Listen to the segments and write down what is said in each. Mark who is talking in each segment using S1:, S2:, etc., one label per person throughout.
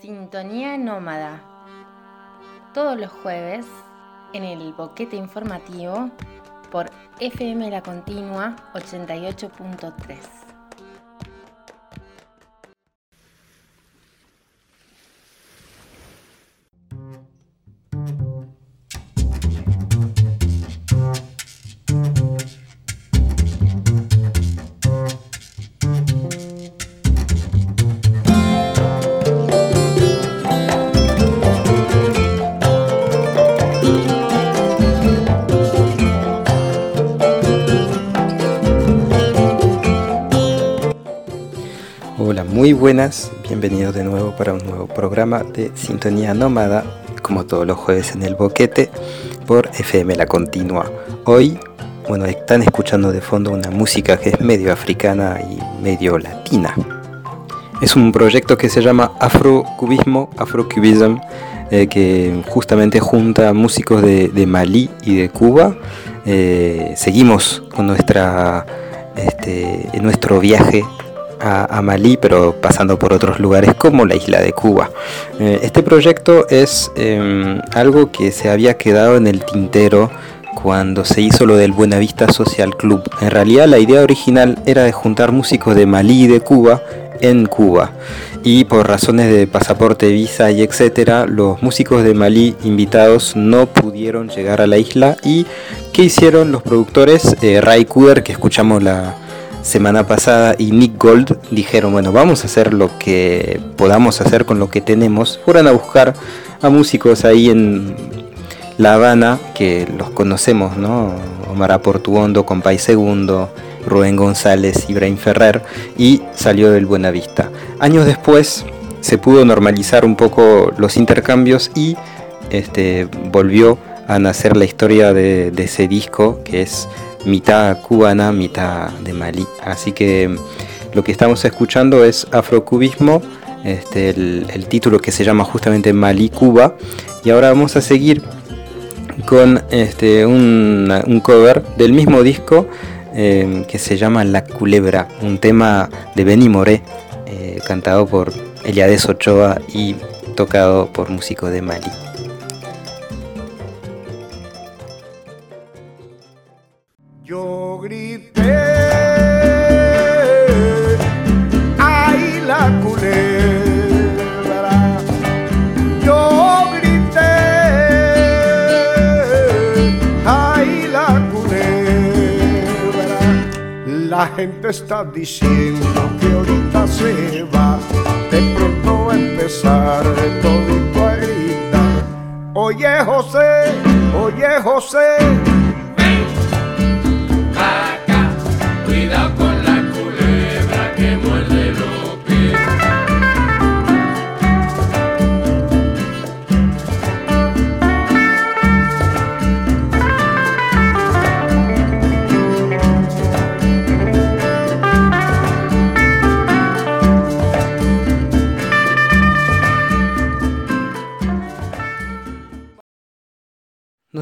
S1: Sintonía Nómada. Todos los jueves en el boquete informativo por FM La Continua 88.3.
S2: Hola, muy buenas, bienvenidos de nuevo para un nuevo programa de Sintonía Nómada, como todos los jueves en el boquete, por FM La Continua. Hoy, bueno, están escuchando de fondo una música que es medio africana y medio latina. Es un proyecto que se llama Afrocubismo, Afrocubism, eh, que justamente junta músicos de, de Malí y de Cuba. Eh, seguimos con nuestra, este, nuestro viaje a, Malí, pero pasando por otros lugares como la isla de Cuba. Eh, este proyecto es eh, algo que se había quedado en el tintero cuando se hizo lo del Buenavista Social Club. En realidad la idea original era de juntar músicos de Malí y de Cuba en Cuba. Y por razones de pasaporte, visa y etcétera, los músicos de Malí invitados no pudieron llegar a la isla. ¿Y qué hicieron los productores? Eh, Ray Kuder, que escuchamos la, semana pasada y Nick Gold dijeron, bueno, vamos a hacer lo que podamos hacer con lo que tenemos. Fueron a buscar a músicos ahí en La Habana, que los conocemos, ¿no? Omar Aportuondo, Compay Segundo, Rubén González, Ibrahim Ferrer, y salió del Buenavista. Años después se pudo normalizar un poco los intercambios y este, volvió a nacer la historia de ese disco que es mitad cubana, mitad de Malí. Así que lo que estamos escuchando es Afrocubismo, este, el, título que se llama justamente Malí Cuba. Y ahora vamos a seguir con este, un, un cover del mismo disco eh, que se llama La Culebra, un tema de Benny Moré, eh, cantado por Eliades Ochoa y tocado por músicos de Malí.
S3: Gente está diciendo que ahorita se va, de pronto a empezar todito a gritar. Oye José, oye José.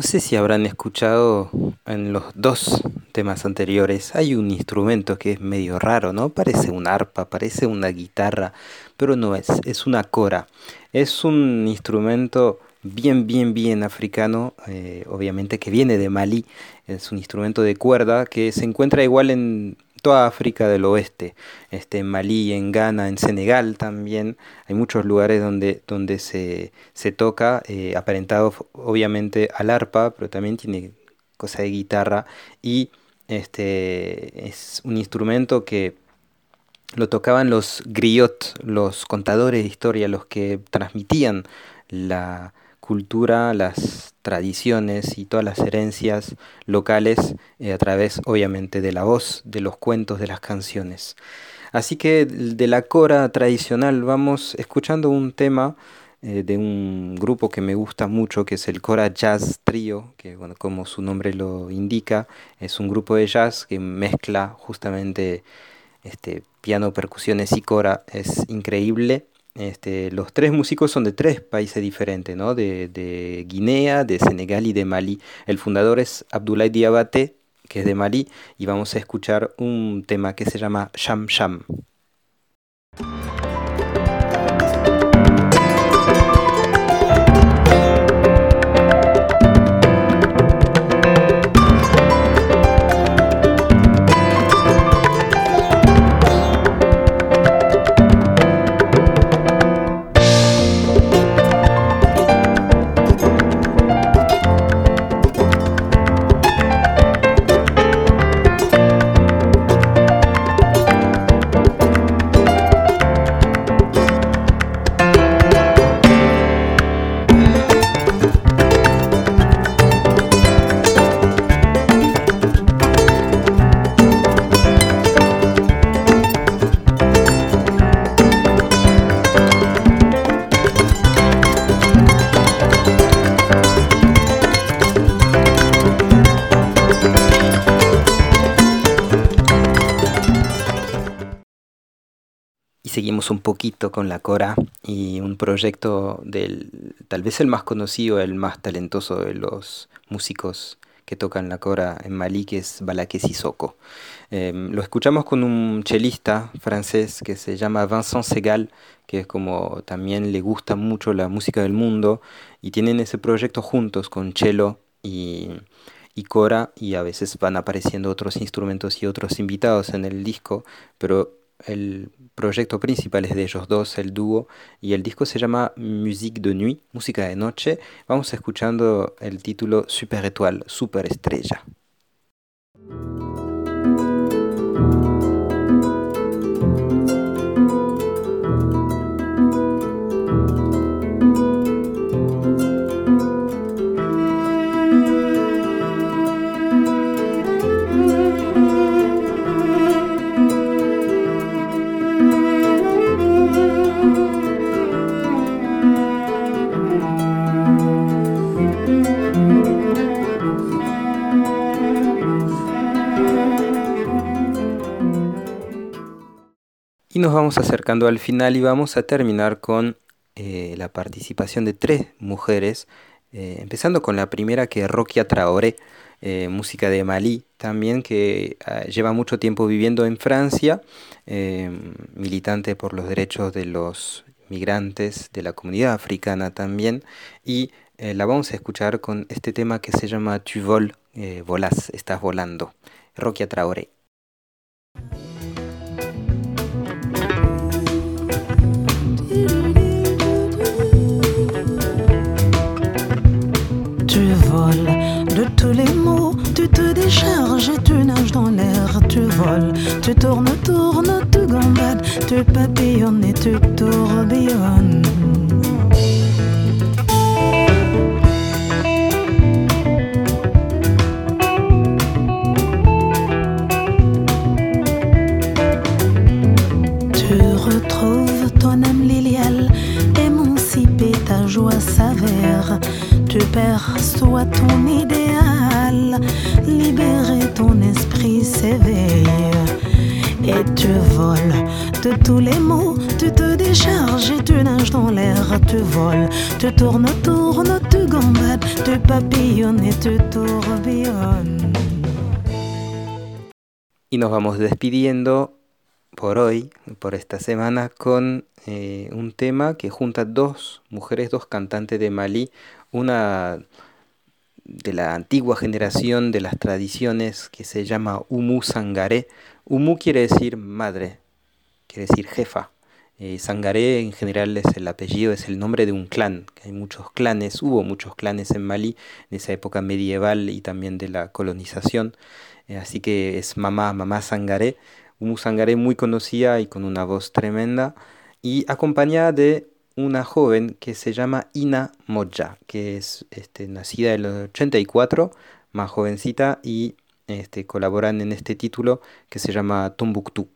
S2: No sé si habrán escuchado en los dos temas anteriores, hay un instrumento que es medio raro, ¿no? Parece un arpa, parece una guitarra, pero no es, es una cora. Es un instrumento bien, bien, bien africano, eh, obviamente que viene de Malí, es un instrumento de cuerda que se encuentra igual en toda África del Oeste, este, en Malí, en Ghana, en Senegal también, hay muchos lugares donde, donde se, se toca, eh, aparentado obviamente al arpa, pero también tiene cosa de guitarra y este es un instrumento que lo tocaban los griots, los contadores de historia, los que transmitían la cultura, las tradiciones y todas las herencias locales eh, a través obviamente de la voz, de los cuentos, de las canciones. Así que de la cora tradicional vamos escuchando un tema eh, de un grupo que me gusta mucho, que es el Cora Jazz Trio, que bueno, como su nombre lo indica, es un grupo de jazz que mezcla justamente este, piano, percusiones y cora, es increíble. Este, los tres músicos son de tres países diferentes, ¿no? de, Guinea, de Senegal y de Malí. El fundador es Abdoulaye Diabaté, que es de Malí, y vamos a escuchar un tema que se llama Sham Sham. Seguimos un poquito con la Cora y un proyecto del tal vez el más conocido, el más talentoso de los músicos que tocan la Cora en Malí, que es Balaké Sissoko. Em, lo escuchamos con un chelista francés que se llama Vincent Segal, que es como también le gusta mucho la música del mundo y tienen ese proyecto juntos con cello y, y cora y a veces van apareciendo otros instrumentos y otros invitados en el disco, pero el proyecto principal es de ellos dos, el dúo, y el disco se llama Musique de Nuit, música de noche. Vamos escuchando el título Super Étoile, Super Estrella. Nos vamos acercando al final y vamos a terminar con eh, la participación de tres mujeres, eh, empezando con la primera que es Rokia Traoré, eh, música de Malí también, que ah, lleva mucho tiempo viviendo en Francia, militante por los derechos de los migrantes, de la comunidad africana también, y la vamos a escuchar con este tema que se llama Tu vol, volás, estás volando, Rokia Traoré.
S4: Tu tournes, tournes, tu gambades, tu papillonnes et tu tourbillonnes. Tu retrouves ton âme liliale, émancipée, ta joie s'avère tu perçois ton idéal, libérer ton esprit s'éveille.
S2: Y nos vamos despidiendo por hoy, por esta semana, con eh, un tema que junta dos mujeres, dos cantantes de Malí, una de la antigua generación de las tradiciones que se llama Umu Sangaré. Umu quiere decir madre, quiere decir jefa. Eh, Sangaré en general es el apellido, es el nombre de un clan. Hay muchos clanes, hubo muchos clanes en Malí en esa época medieval y también de la colonización. Eh, así que es mamá, mamá Sangaré. Umu Sangaré muy conocida y con una voz tremenda y acompañada de una joven que se llama Ina Moja, que es este, nacida en el 84, más jovencita, y este, colaboran en este título que se llama Tumbuktu.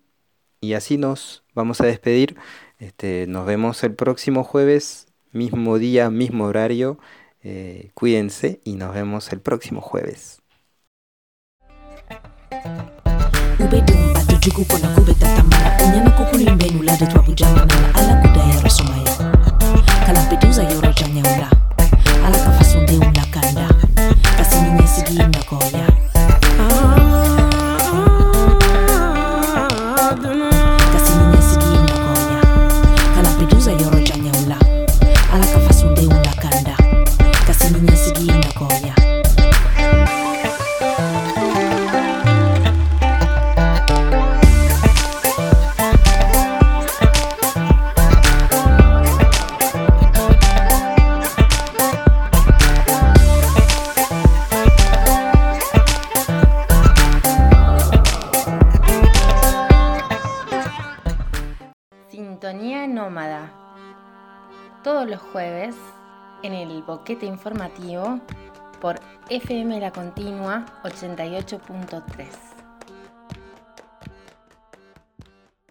S2: Y así nos vamos a despedir. Este, nos vemos el próximo jueves, mismo día, mismo horario. Eh, cuídense y nos vemos el próximo jueves.
S1: Todos los jueves en el boquete informativo por FM La Continua 88.3.